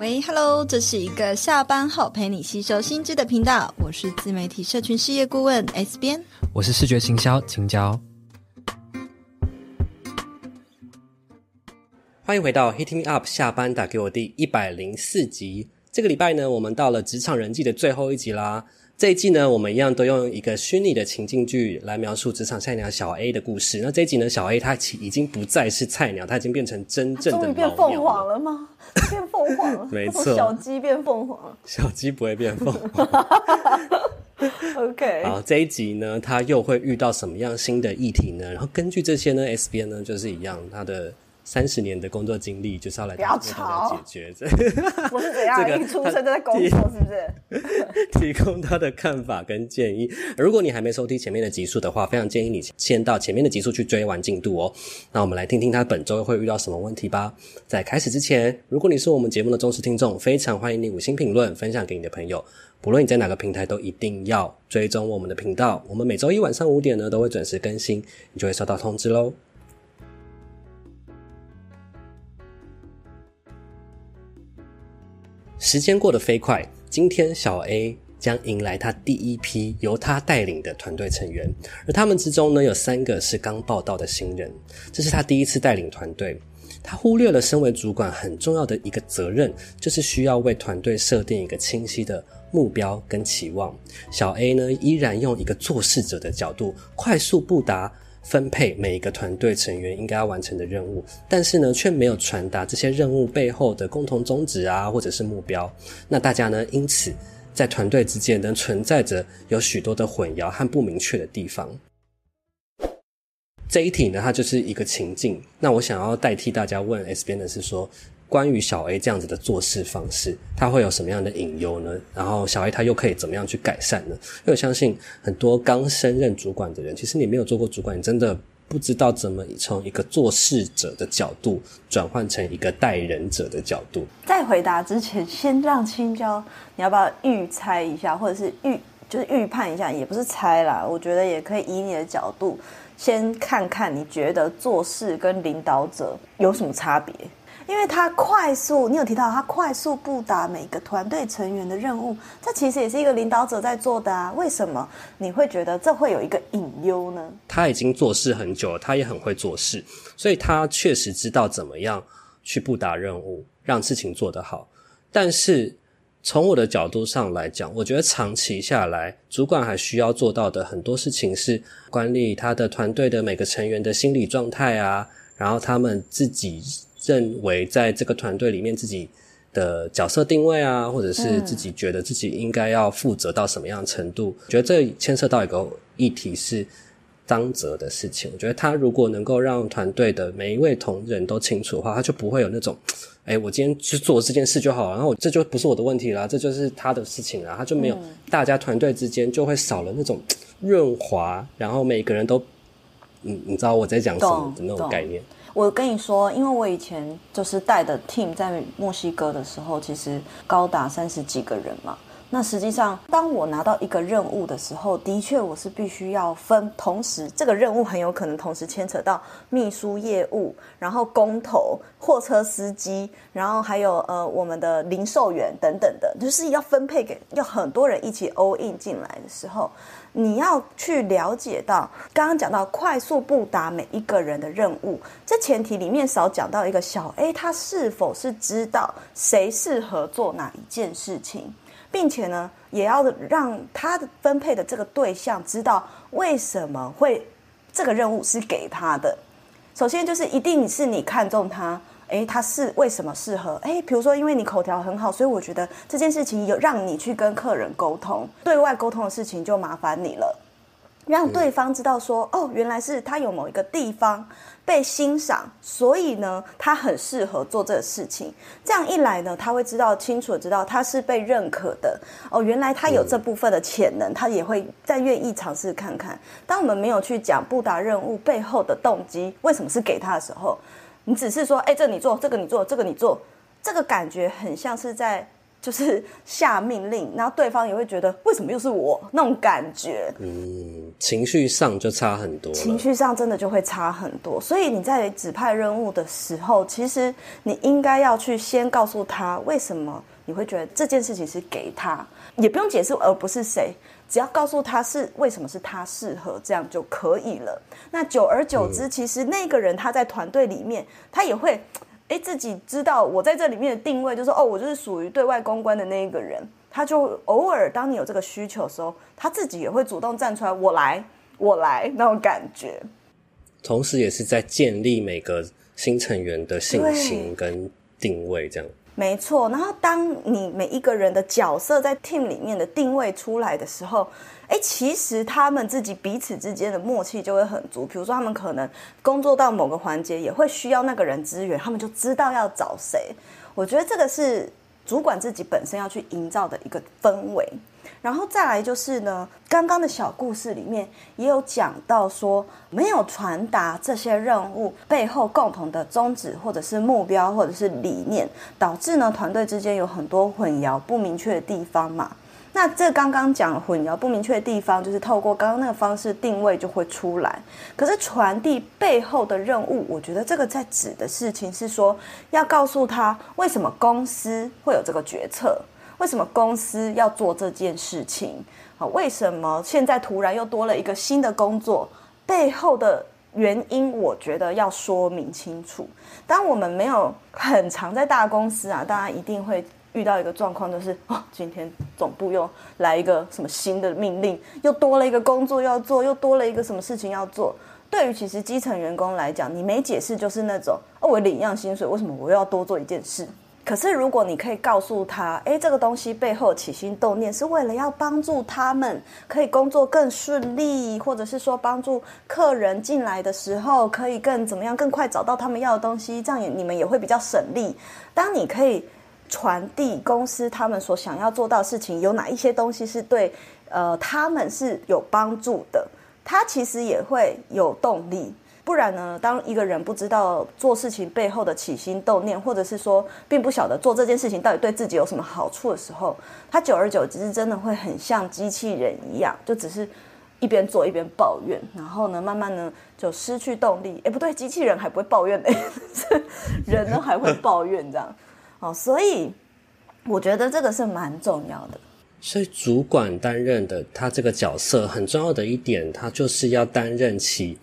喂，Hello，这是一个下班后陪你吸收新知的频道，我是自媒体社群事业顾问 S 边，我是视觉行销青椒，欢迎回到 Hit Me Up 下班打给我第一百零四集。这个礼拜呢，我们到了职场人际的最后一集啦。这一季呢，我们一样都用一个虚拟的情境剧来描述职场菜鸟小 A 的故事。那这一集呢，小 A 他其已经不再是菜鸟，他已经变成真正的变凤凰了吗？变凤凰了，没错，小鸡变凤凰了。小鸡不会变凤凰。OK。好，这一集呢，他又会遇到什么样新的议题呢？然后根据这些呢，S 编呢就是一样，他的。三十年的工作经历就是要来解决这，我是怎样、这个、一出生就在工作，是不是？提供他的看法跟建议。如果你还没收听前面的集数的话，非常建议你先到前面的集数去追完进度哦。那我们来听听他本周会遇到什么问题吧。在开始之前，如果你是我们节目的忠实听众，非常欢迎你五星评论分享给你的朋友。不论你在哪个平台，都一定要追踪我们的频道。我们每周一晚上五点呢，都会准时更新，你就会收到通知喽。时间过得飞快，今天小 A 将迎来他第一批由他带领的团队成员，而他们之中呢，有三个是刚报到的新人，这是他第一次带领团队。他忽略了身为主管很重要的一个责任，就是需要为团队设定一个清晰的目标跟期望。小 A 呢，依然用一个做事者的角度，快速布达。分配每一个团队成员应该要完成的任务，但是呢，却没有传达这些任务背后的共同宗旨啊，或者是目标。那大家呢，因此在团队之间呢，存在着有许多的混淆和不明确的地方。这一题呢，它就是一个情境。那我想要代替大家问 S 编的是说，关于小 A 这样子的做事方式，他会有什么样的隐忧呢？然后小 A 他又可以怎么样去改善呢？因为我相信很多刚升任主管的人，其实你没有做过主管，你真的不知道怎么从一个做事者的角度转换成一个带人者的角度。在回答之前，先让青椒，你要不要预猜一下，或者是预就是预判一下，也不是猜啦，我觉得也可以以你的角度先看看，你觉得做事跟领导者有什么差别？因为他快速，你有提到他快速布达每个团队成员的任务，这其实也是一个领导者在做的啊。为什么你会觉得这会有一个隐忧呢？他已经做事很久了，他也很会做事，所以他确实知道怎么样去布达任务，让事情做得好。但是从我的角度上来讲，我觉得长期下来，主管还需要做到的很多事情是管理他的团队的每个成员的心理状态啊，然后他们自己。认为在这个团队里面自己的角色定位啊，或者是自己觉得自己应该要负责到什么样的程度，嗯、觉得这牵涉到一个议题是当责的事情。我觉得他如果能够让团队的每一位同仁都清楚的话，他就不会有那种，哎，我今天去做这件事就好，然后这就不是我的问题啦，这就是他的事情啦，他就没有、嗯、大家团队之间就会少了那种 润滑，然后每个人都，你，你知道我在讲什么的那种概念。我跟你说，因为我以前就是带的 team 在墨西哥的时候，其实高达三十几个人嘛。那实际上，当我拿到一个任务的时候，的确我是必须要分，同时这个任务很有可能同时牵扯到秘书业务，然后工头、货车司机，然后还有呃我们的零售员等等的，就是要分配给要很多人一起 all in 进来的时候。你要去了解到，刚刚讲到快速布达每一个人的任务，这前提里面少讲到一个小 A，他是否是知道谁适合做哪一件事情，并且呢，也要让他的分配的这个对象知道为什么会这个任务是给他的。首先就是一定是你看中他。诶，他是为什么适合？诶，比如说，因为你口条很好，所以我觉得这件事情有让你去跟客人沟通，对外沟通的事情就麻烦你了，让对方知道说，哦，原来是他有某一个地方被欣赏，所以呢，他很适合做这个事情。这样一来呢，他会知道清楚知道他是被认可的。哦，原来他有这部分的潜能，他也会再愿意尝试看看。当我们没有去讲布达任务背后的动机，为什么是给他的时候，你只是说，哎，这你做，这个你做，这个你做，这个感觉很像是在就是下命令，然后对方也会觉得为什么又是我那种感觉，嗯，情绪上就差很多，情绪上真的就会差很多。所以你在指派任务的时候，其实你应该要去先告诉他为什么你会觉得这件事情是给他，也不用解释而不是谁，只要告诉他是为什么是他适合，这样就可以了。那久而久之，嗯、其实那个人他在团队里面，他也会。哎，自己知道我在这里面的定位，就是哦，我就是属于对外公关的那一个人。他就偶尔当你有这个需求的时候，他自己也会主动站出来，我来，我来那种感觉。同时，也是在建立每个新成员的信心跟定位，这样。没错。然后，当你每一个人的角色在 team 里面的定位出来的时候。哎，其实他们自己彼此之间的默契就会很足。比如说，他们可能工作到某个环节，也会需要那个人支援，他们就知道要找谁。我觉得这个是主管自己本身要去营造的一个氛围。然后再来就是呢，刚刚的小故事里面也有讲到说，没有传达这些任务背后共同的宗旨，或者是目标，或者是理念，导致呢团队之间有很多混淆不明确的地方嘛。那这刚刚讲混淆不明确的地方，就是透过刚刚那个方式定位就会出来。可是传递背后的任务，我觉得这个在指的事情是说，要告诉他为什么公司会有这个决策，为什么公司要做这件事情，啊，为什么现在突然又多了一个新的工作，背后的原因，我觉得要说明清楚。当我们没有很常在大公司啊，大家一定会。遇到一个状况就是，哦，今天总部又来一个什么新的命令，又多了一个工作要做，又多了一个什么事情要做。对于其实基层员工来讲，你没解释就是那种，哦，我领一样薪水，为什么我又要多做一件事？可是如果你可以告诉他，诶，这个东西背后起心动念是为了要帮助他们可以工作更顺利，或者是说帮助客人进来的时候可以更怎么样，更快找到他们要的东西，这样也你们也会比较省力。当你可以。传递公司他们所想要做到的事情，有哪一些东西是对呃他们是有帮助的，他其实也会有动力。不然呢，当一个人不知道做事情背后的起心动念，或者是说并不晓得做这件事情到底对自己有什么好处的时候，他久而久之真的会很像机器人一样，就只是一边做一边抱怨，然后呢，慢慢呢就失去动力。哎，不对，机器人还不会抱怨的，人呢还会抱怨这样。哦，所以我觉得这个是蛮重要的。所以主管担任的他这个角色很重要的一点，他就是要担任起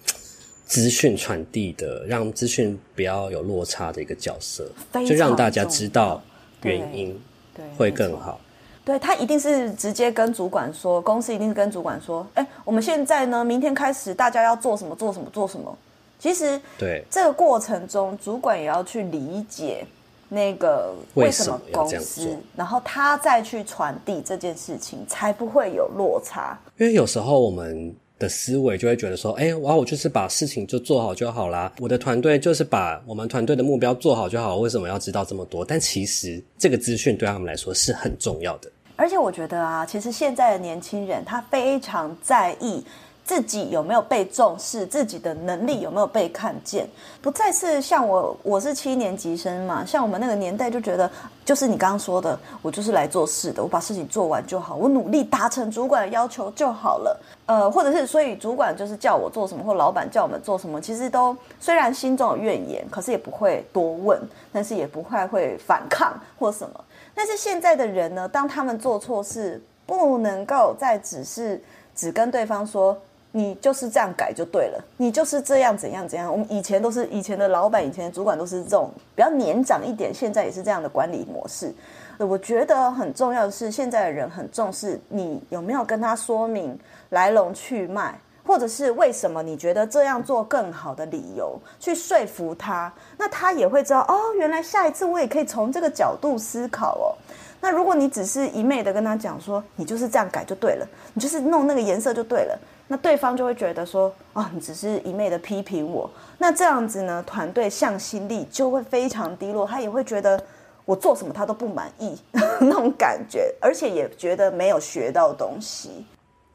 资讯传递的，让资讯不要有落差的一个角色，就让大家知道原因，对，会更好。对，他一定是直接跟主管说，公司一定是跟主管说，哎，我们现在呢，明天开始大家要做什么，做什么，做什么。其实，对这个过程中，主管也要去理解。那个为什么公司，然后他再去传递这件事情，才不会有落差。因为有时候我们的思维就会觉得说，哎，哇，我就是把事情就做好就好啦，我的团队就是把我们团队的目标做好就好，为什么要知道这么多？但其实这个资讯对他们来说是很重要的。而且我觉得啊，其实现在的年轻人他非常在意。自己有没有被重视？自己的能力有没有被看见？不再是像我，我是七年级生嘛，像我们那个年代就觉得，就是你刚刚说的，我就是来做事的，我把事情做完就好，我努力达成主管的要求就好了。呃，或者是所以主管就是叫我做什么，或老板叫我们做什么，其实都虽然心中有怨言，可是也不会多问，但是也不会会反抗或什么。但是现在的人呢，当他们做错事，不能够再只是只跟对方说。你就是这样改就对了，你就是这样怎样怎样。我们以前都是以前的老板，以前的主管都是这种比较年长一点，现在也是这样的管理模式。我觉得很重要的是，现在的人很重视你有没有跟他说明来龙去脉，或者是为什么你觉得这样做更好的理由，去说服他，那他也会知道哦，原来下一次我也可以从这个角度思考哦。那如果你只是一昧的跟他讲说，你就是这样改就对了，你就是弄那个颜色就对了。那对方就会觉得说，哦，你只是一昧的批评我，那这样子呢，团队向心力就会非常低落，他也会觉得我做什么他都不满意 那种感觉，而且也觉得没有学到东西。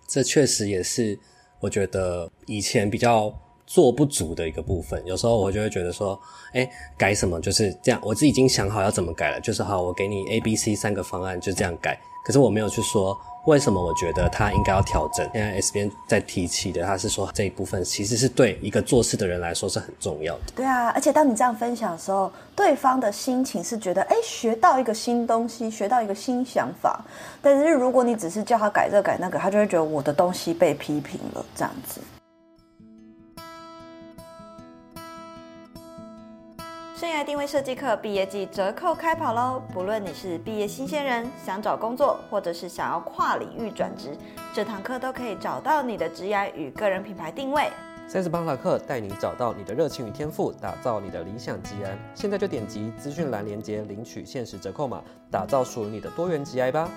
这确实也是我觉得以前比较做不足的一个部分。有时候我就会觉得说，哎，改什么就是这样，我自己已经想好要怎么改了，就是好，我给你 A、B、C 三个方案，就这样改。可是我没有去说。为什么我觉得他应该要调整？现在 S 边在提起的，他是说这一部分其实是对一个做事的人来说是很重要的。对啊，而且当你这样分享的时候，对方的心情是觉得，哎，学到一个新东西，学到一个新想法。但是如果你只是叫他改这改那个，他就会觉得我的东西被批评了，这样子。生涯定位设计课毕业季折扣开跑喽！不论你是毕业新鲜人，想找工作，或者是想要跨领域转职，这堂课都可以找到你的职涯与个人品牌定位。三十八堂课带你找到你的热情与天赋，打造你的理想职涯。现在就点击资讯栏链接领取限时折扣码，打造属于你的多元职涯吧！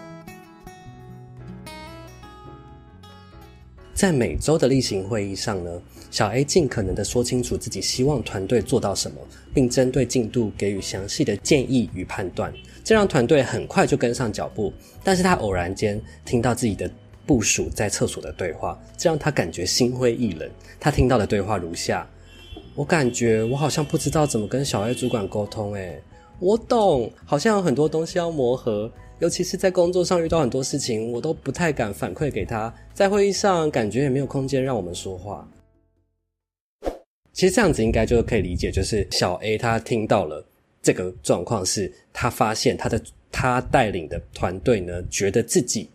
在每周的例行会议上呢，小 A 尽可能的说清楚自己希望团队做到什么，并针对进度给予详细的建议与判断，这让团队很快就跟上脚步。但是他偶然间听到自己的部属在厕所的对话，这让他感觉心灰意冷。他听到的对话如下：我感觉我好像不知道怎么跟小 A 主管沟通，诶，我懂，好像有很多东西要磨合。尤其是在工作上遇到很多事情，我都不太敢反馈给他。在会议上，感觉也没有空间让我们说话。其实这样子应该就可以理解，就是小 A 他听到了这个状况，是他发现他的他带领的团队呢，觉得自己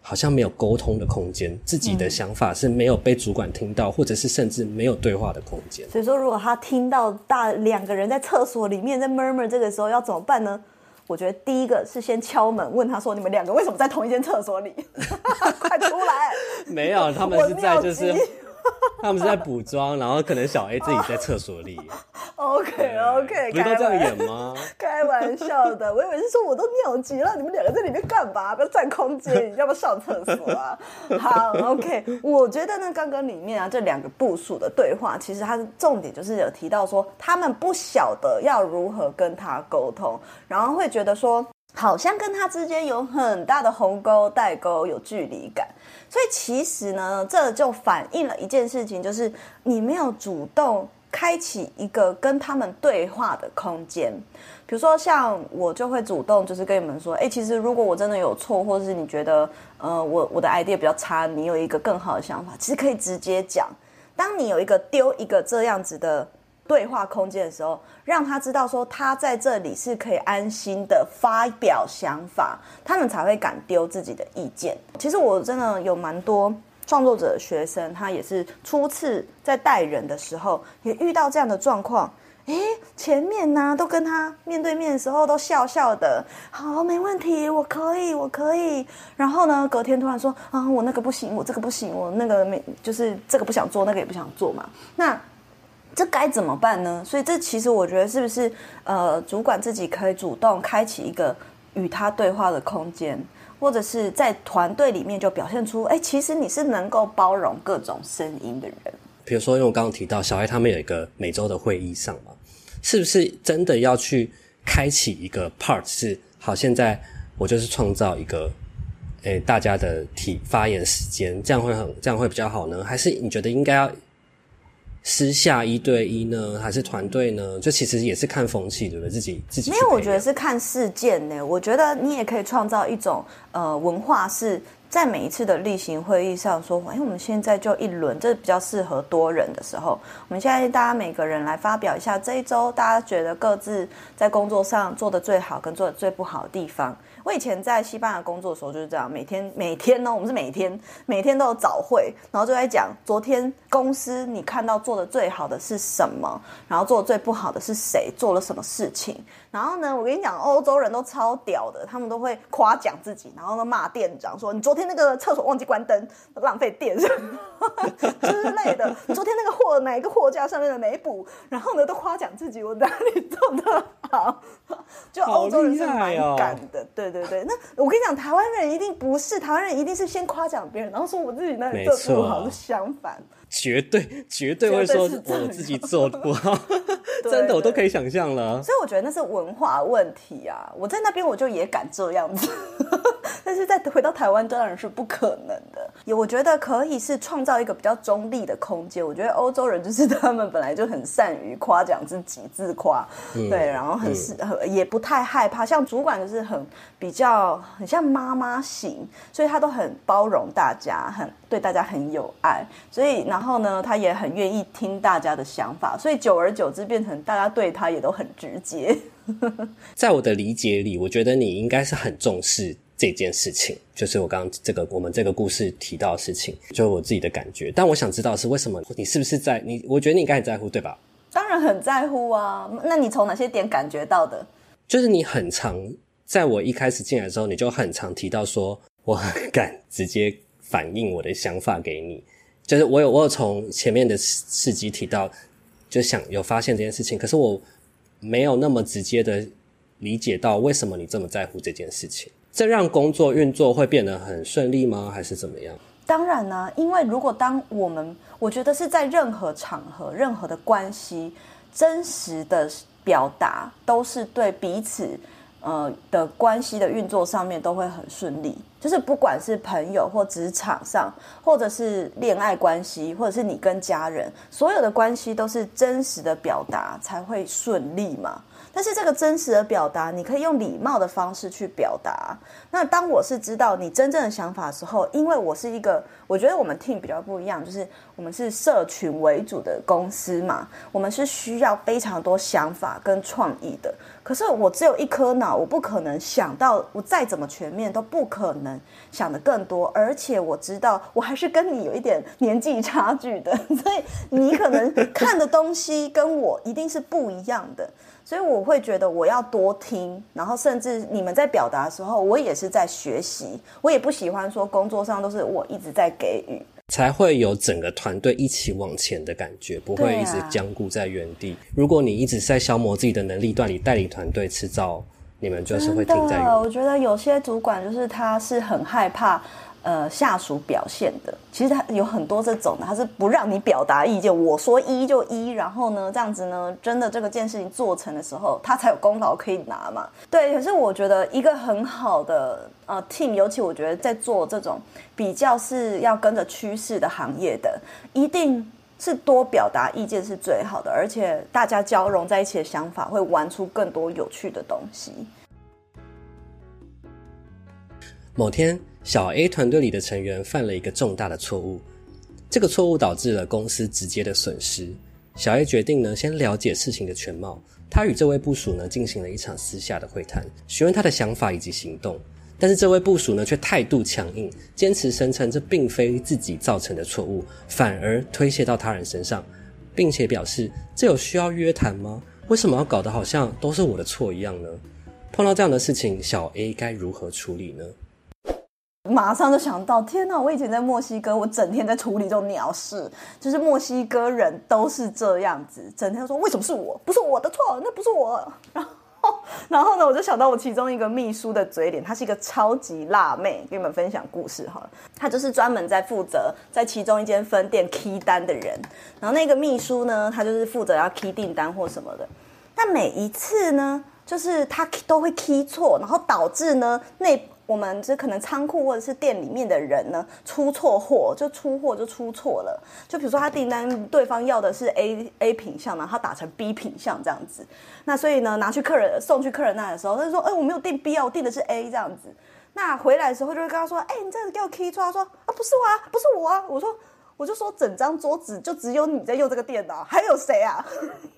好像没有沟通的空间，自己的想法是没有被主管听到，或者是甚至没有对话的空间。所以说，如果他听到大两个人在厕所里面在 murmur，这个时候要怎么办呢？我觉得第一个是先敲门问他说：“你们两个为什么在同一间厕所里？快出来！”没有，他们是在就是。他们是在补妆，然后可能小 A 自己在厕所里。OK OK，不是都这样演吗？开玩笑的，我以为是说我都尿急了，你们两个在里面干嘛？不要占空间，你要不要上厕所啊？好 OK，我觉得呢，刚刚里面啊这两个部署的对话，其实它的重点就是有提到说，他们不晓得要如何跟他沟通，然后会觉得说。好像跟他之间有很大的鸿沟、代沟，有距离感。所以其实呢，这就反映了一件事情，就是你没有主动开启一个跟他们对话的空间。比如说，像我就会主动就是跟你们说，哎，其实如果我真的有错，或者是你觉得，呃，我我的 idea 比较差，你有一个更好的想法，其实可以直接讲。当你有一个丢一个这样子的。对话空间的时候，让他知道说他在这里是可以安心的发表想法，他们才会敢丢自己的意见。其实我真的有蛮多创作者学生，他也是初次在带人的时候，也遇到这样的状况。诶，前面呢都跟他面对面的时候都笑笑的，好，没问题，我可以，我可以。然后呢，隔天突然说啊，我那个不行，我这个不行，我那个没，就是这个不想做，那个也不想做嘛。那。这该怎么办呢？所以这其实我觉得是不是呃，主管自己可以主动开启一个与他对话的空间，或者是在团队里面就表现出，哎，其实你是能够包容各种声音的人。比如说，因为我刚刚提到小 A 他们有一个每周的会议上嘛，是不是真的要去开启一个 part？是好，现在我就是创造一个，哎，大家的提发言时间，这样会很这样会比较好呢？还是你觉得应该要？私下一对一呢，还是团队呢？就其实也是看风气，对不对？自己自己没有，我觉得是看事件呢。我觉得你也可以创造一种呃文化，是在每一次的例行会议上说，哎，我们现在就一轮，这比较适合多人的时候。我们现在大家每个人来发表一下这一周大家觉得各自在工作上做的最好跟做的最不好的地方。我以前在西班牙工作的时候就是这样，每天每天呢，我们是每天每天都有早会，然后就在讲昨天公司你看到做的最好的是什么，然后做的最不好的是谁，做了什么事情。然后呢，我跟你讲，欧洲人都超屌的，他们都会夸奖自己，然后呢骂店长说：“你昨天那个厕所忘记关灯，浪费电 之类的。昨天那个货哪一个货架上面的没补，然后呢都夸奖自己，我哪里做的好。”就欧洲人是蛮敢的，哦、对对对。那我跟你讲，台湾人一定不是，台湾人一定是先夸奖别人，然后说我自己那里做不好，是相反。绝对绝对会说我自己做不好，真的我都可以想象了。所以我觉得那是文化问题啊！我在那边我就也敢这样子，但是再回到台湾当然是不可能的。也我觉得可以是创造一个比较中立的空间。我觉得欧洲人就是 他们本来就很善于夸奖自己，自夸，嗯、对，然后很是、嗯、也不太害怕。像主管就是很比较很像妈妈型，所以他都很包容大家，很对大家很有爱。所以然后呢，他也很愿意听大家的想法，所以久而久之变成大家对他也都很直接。在我的理解里，我觉得你应该是很重视这件事情，就是我刚刚这个我们这个故事提到的事情，就是我自己的感觉。但我想知道是为什么你是不是在你？我觉得你应该很在乎，对吧？当然很在乎啊。那你从哪些点感觉到的？就是你很常在我一开始进来的时候，你就很常提到说，我很敢直接反映我的想法给你。就是我有我有从前面的事迹提到，就想有发现这件事情，可是我。没有那么直接的理解到为什么你这么在乎这件事情，这让工作运作会变得很顺利吗？还是怎么样？当然呢、因为如果当我们，我觉得是在任何场合、任何的关系，真实的表达都是对彼此。呃的关系的运作上面都会很顺利，就是不管是朋友或职场上，或者是恋爱关系，或者是你跟家人，所有的关系都是真实的表达才会顺利嘛。但是这个真实的表达，你可以用礼貌的方式去表达。那当我是知道你真正的想法的时候，因为我是一个，我觉得我们 team 比较不一样，就是我们是社群为主的公司嘛，我们是需要非常多想法跟创意的。可是我只有一颗脑，我不可能想到，我再怎么全面都不可能想的更多。而且我知道，我还是跟你有一点年纪差距的，所以你可能看的东西跟我一定是不一样的。所以我会觉得我要多听，然后甚至你们在表达的时候，我也是在学习。我也不喜欢说工作上都是我一直在给予，才会有整个团队一起往前的感觉，不会一直僵固在原地。啊、如果你一直在消磨自己的能力段，你带领团队迟早你们就是会停在。我觉得有些主管就是他是很害怕。呃，下属表现的，其实他有很多这种的，他是不让你表达意见，我说一就一，然后呢，这样子呢，真的这个件事情做成的时候，他才有功劳可以拿嘛。对，可是我觉得一个很好的呃 team，尤其我觉得在做这种比较是要跟着趋势的行业的，一定是多表达意见是最好的，而且大家交融在一起的想法会玩出更多有趣的东西。某天。小 A 团队里的成员犯了一个重大的错误，这个错误导致了公司直接的损失。小 A 决定呢，先了解事情的全貌。他与这位部属呢进行了一场私下的会谈，询问他的想法以及行动。但是这位部署呢却态度强硬，坚持声称这并非自己造成的错误，反而推卸到他人身上，并且表示这有需要约谈吗？为什么要搞得好像都是我的错一样呢？碰到这样的事情，小 A 该如何处理呢？马上就想到，天哪！我以前在墨西哥，我整天在处理这种鸟事，就是墨西哥人都是这样子，整天说为什么是我，不是我的错，那不是我。然后，然后呢，我就想到我其中一个秘书的嘴脸，她是一个超级辣妹，给你们分享故事哈。她就是专门在负责在其中一间分店 key 单的人，然后那个秘书呢，她就是负责要 key 订单或什么的。那每一次呢，就是他都会 key 错，然后导致呢那。我们这可能仓库或者是店里面的人呢，出错货就出货就出错了。就比如说他订单对方要的是 A A 品项嘛，他打成 B 品项这样子。那所以呢，拿去客人送去客人那的时候，他就说：“哎，我没有订 B 啊，我订的是 A 这样子。”那回来的时候就会跟他说：“哎，你这个给我 key 错。”他说：“啊，不是我啊，不是我啊。”我说：“我就说整张桌子就只有你在用这个电脑，还有谁啊？”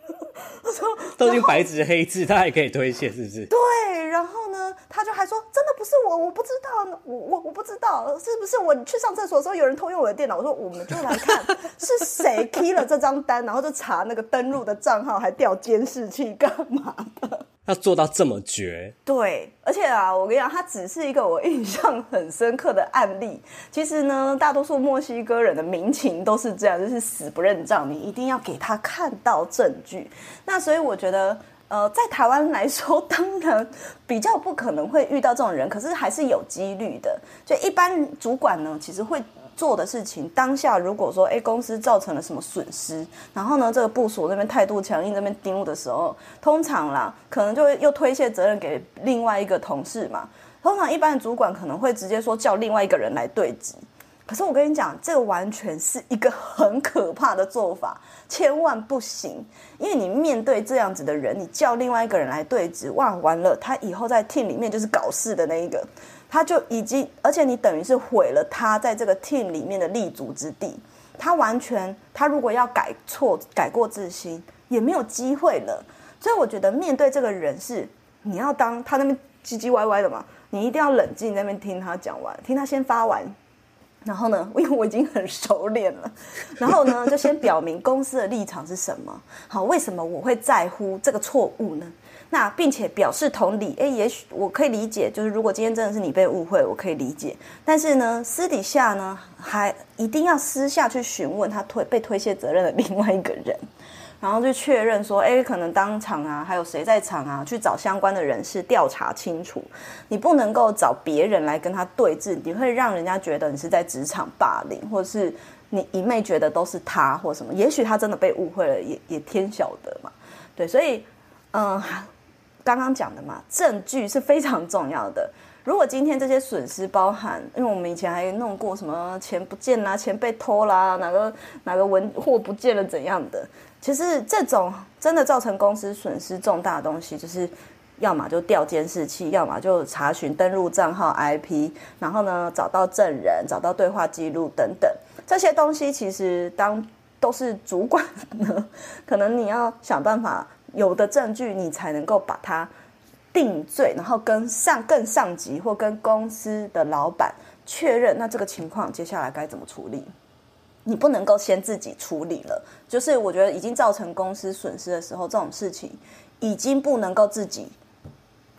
我 说都已经白纸黑字，他还可以推卸，是不是？对，然后呢，他就还说真的不是我，我不知道，我我我不知道是不是我去上厕所的时候有人偷用我的电脑。我说我们就来看是谁踢了这张单，然后就查那个登录的账号，还调监视器干嘛的？要做到这么绝？对，而且啊，我跟你讲，它只是一个我印象很深刻的案例。其实呢，大多数墨西哥人的民情都是这样，就是死不认账，你一定要给他看到证据。那所以我觉得，呃，在台湾来说，当然比较不可能会遇到这种人，可是还是有几率的。就一般主管呢，其实会。做的事情当下，如果说哎公司造成了什么损失，然后呢这个部署那边态度强硬，那边盯的时候，通常啦可能就会又推卸责任给另外一个同事嘛。通常一般的主管可能会直接说叫另外一个人来对质，可是我跟你讲，这个完全是一个很可怕的做法，千万不行。因为你面对这样子的人，你叫另外一个人来对质，哇，完了，他以后在 team 里面就是搞事的那一个，他就已经，而且你等于是毁了他在这个 team 里面的立足之地。他完全，他如果要改错、改过自新，也没有机会了。所以我觉得面对这个人是，你要当他那边唧唧歪歪的嘛，你一定要冷静在那边听他讲完，听他先发完。然后呢，因为我已经很熟练了，然后呢，就先表明公司的立场是什么。好，为什么我会在乎这个错误呢？那并且表示同理，诶，也许我可以理解，就是如果今天真的是你被误会，我可以理解。但是呢，私底下呢，还一定要私下去询问他推被推卸责任的另外一个人。然后就确认说，哎，可能当场啊，还有谁在场啊？去找相关的人士调查清楚。你不能够找别人来跟他对峙，你会让人家觉得你是在职场霸凌，或者是你一昧觉得都是他或什么。也许他真的被误会了，也也天晓得嘛。对，所以，嗯、刚刚讲的嘛，证据是非常重要的。如果今天这些损失包含，因为我们以前还弄过什么钱不见啦、钱被偷啦、哪个哪个文货不见了怎样的，其实这种真的造成公司损失重大的东西，就是要么就调监视器，要么就查询登录账号 IP，然后呢找到证人、找到对话记录等等这些东西，其实当都是主管呢，可能你要想办法有的证据，你才能够把它。定罪，然后跟上更上级或跟公司的老板确认，那这个情况接下来该怎么处理？你不能够先自己处理了，就是我觉得已经造成公司损失的时候，这种事情已经不能够自己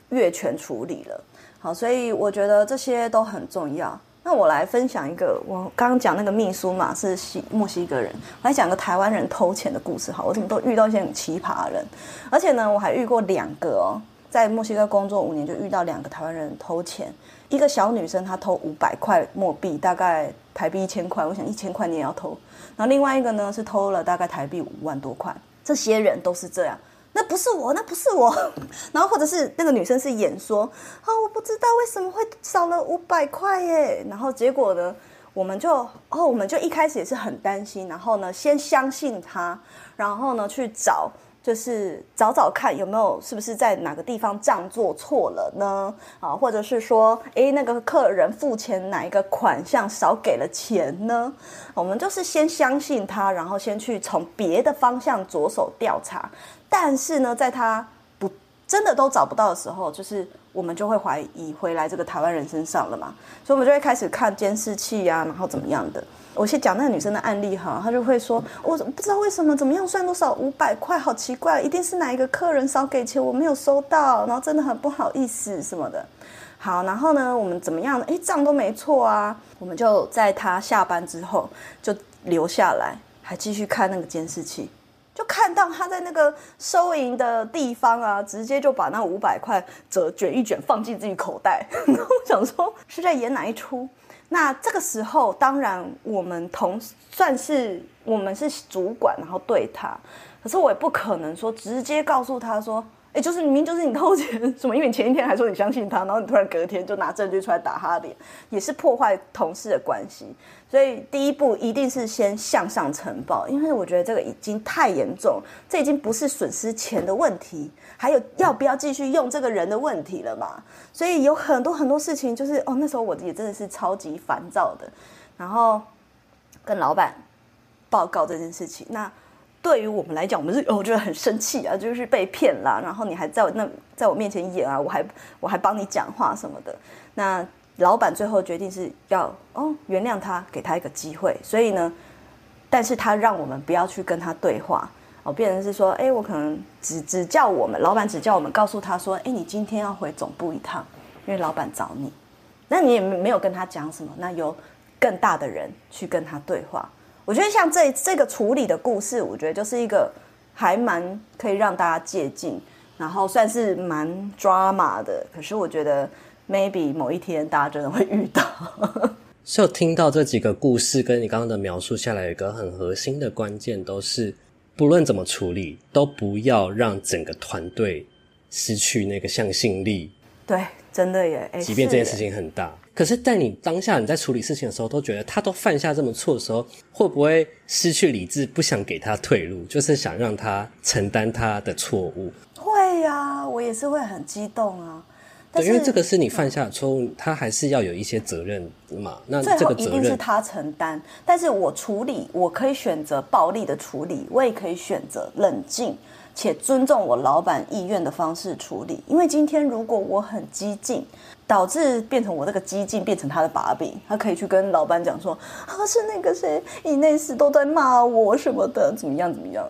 越权处理了。好，所以我觉得这些都很重要。那我来分享一个，我刚刚讲那个秘书嘛，是西墨西哥人，我来讲个台湾人偷钱的故事。好，我怎么都遇到一些很奇葩的人，而且呢，我还遇过两个哦。在墨西哥工作五年，就遇到两个台湾人偷钱。一个小女生，她偷五百块墨币，大概台币一千块。我想一千块你也要偷。然后另外一个呢，是偷了大概台币五万多块。这些人都是这样，那不是我，那不是我。然后或者是那个女生是演说，啊，我不知道为什么会少了五百块耶。然后结果呢，我们就哦，我们就一开始也是很担心，然后呢，先相信他，然后呢去找。就是找找看有没有是不是在哪个地方账做错了呢？啊，或者是说，诶，那个客人付钱哪一个款项少给了钱呢？我们就是先相信他，然后先去从别的方向着手调查。但是呢，在他真的都找不到的时候，就是我们就会怀疑回来这个台湾人身上了嘛，所以我们就会开始看监视器啊，然后怎么样的。我先讲那个女生的案例哈，她就会说，我不知道为什么怎么样算多少五百块，好奇怪，一定是哪一个客人少给钱，我没有收到，然后真的很不好意思什么的。好，然后呢，我们怎么样？诶，账都没错啊，我们就在她下班之后就留下来，还继续看那个监视器，就看到他在那个收银的地方啊，直接就把那五百块折卷一卷放进自己口袋，然后我想说是在演哪一出？那这个时候，当然我们同算是我们是主管，然后对他，可是我也不可能说直接告诉他说，哎，就是明明就是你偷钱 什么，因为你前一天还说你相信他，然后你突然隔天就拿证据出来打他脸，也是破坏同事的关系。所以第一步一定是先向上呈报，因为我觉得这个已经太严重，这已经不是损失钱的问题，还有要不要继续用这个人的问题了嘛。所以有很多很多事情，就是哦，那时候我也真的是超级烦躁的，然后跟老板报告这件事情。那对于我们来讲，我们是哦，我觉得很生气啊，就是被骗啦，然后你还在我那在我面前演啊，我还我还帮你讲话什么的，那。老板最后决定是要哦原谅他，给他一个机会。所以呢，但是他让我们不要去跟他对话哦，变成是说，哎，我可能只只叫我们老板只叫我们告诉他说，哎，你今天要回总部一趟，因为老板找你。那你也没有跟他讲什么，那由更大的人去跟他对话。我觉得像这这个处理的故事，我觉得就是一个还蛮可以让大家借鉴，然后算是蛮 drama 的。可是我觉得。maybe 某一天大家真的会遇到。就听到这几个故事，跟你刚刚的描述下来，有一个很核心的关键，都是不论怎么处理，都不要让整个团队失去那个向心力。对，真的耶。即便这件事情很大，可是，在你当下你在处理事情的时候，都觉得他都犯下这么错的时候，会不会失去理智，不想给他退路，就是想让他承担他的错误？会呀、啊，我也是会很激动啊。对，因为这个是你犯下的错误，他还是要有一些责任嘛。那这个责任一定是他承担，但是我处理，我可以选择暴力的处理，我也可以选择冷静且尊重我老板意愿的方式处理。因为今天如果我很激进。导致变成我这个激进变成他的把柄，他可以去跟老板讲说，啊是那个谁，以内斯都在骂我什么的，怎么样怎么样，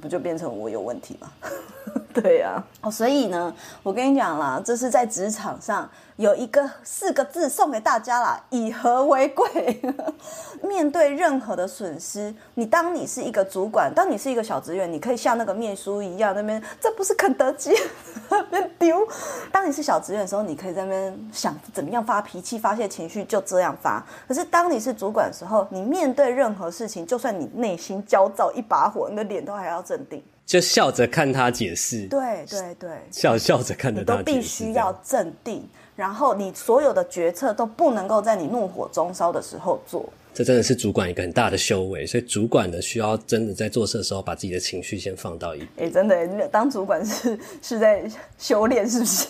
不就变成我有问题吗？对呀、哦，所以呢，我跟你讲啦，这是在职场上。有一个四个字送给大家啦，以和为贵。面对任何的损失，你当你是一个主管，当你是一个小职员，你可以像那个面书一样，那边这不是肯德基，那边丢。当你是小职员的时候，你可以在那边想怎么样发脾气、发泄情绪，就这样发。可是当你是主管的时候，你面对任何事情，就算你内心焦躁一把火，你的脸都还要镇定，就笑着看他解释。对对对，笑笑着看着他解释，都必须要镇定。然后你所有的决策都不能够在你怒火中烧的时候做，这真的是主管一个很大的修为。所以主管呢需要真的在做事的时候，把自己的情绪先放到一边。哎，真的，当主管是是在 修炼，是不是？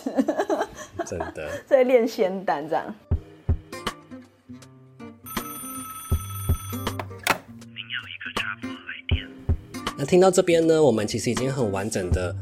真的 在练仙丹这样。那听到这边呢，我们其实已经很完整的。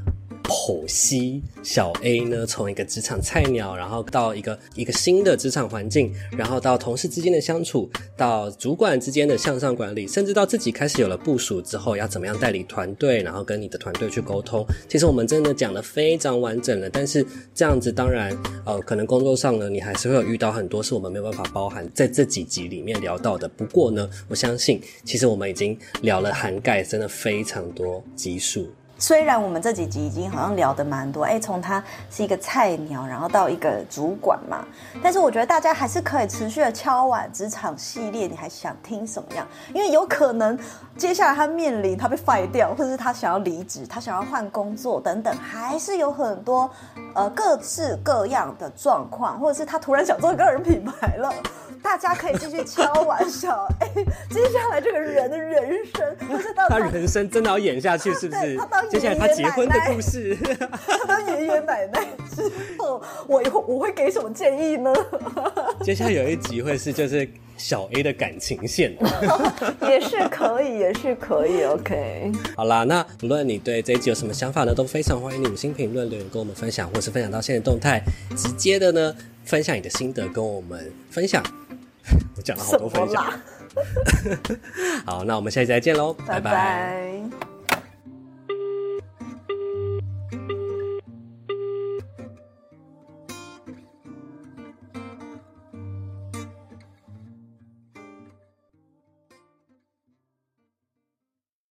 剖析小 A 呢，从一个职场菜鸟，然后到一个一个新的职场环境，然后到同事之间的相处，到主管之间的向上管理，甚至到自己开始有了部署之后，要怎么样带领团队，然后跟你的团队去沟通。其实我们真的讲得非常完整了，但是这样子当然，呃，可能工作上呢，你还是会有遇到很多是我们没有办法包含在这几集里面聊到的。不过呢，我相信其实我们已经聊了涵盖真的非常多集数。虽然我们这几集已经好像聊得蛮多，哎，从他是一个菜鸟，然后到一个主管嘛，但是我觉得大家还是可以持续的敲碗职场系列，你还想听什么样？因为有可能接下来他面临他被 fire 掉，或者是他想要离职，他想要换工作等等，还是有很多呃各式各样的状况，或者是他突然想做个人品牌了。大家可以继续敲玩笑。哎接下来这个人的人生，他人生真的要演下去，是不是？他当爷接下来他结婚的故事，他当爷爷奶奶之后，我以后我会给什么建议呢？接下来有一集会是就是小 A 的感情线，也是可以，也是可以。OK，好啦，那无论你对这一集有什么想法呢，都非常欢迎你五星评论留言跟我们分享，或是分享到现在动态，直接的呢分享你的心得跟我们分享。我讲了好多分享，好，那我们下期再见喽，拜拜。拜拜。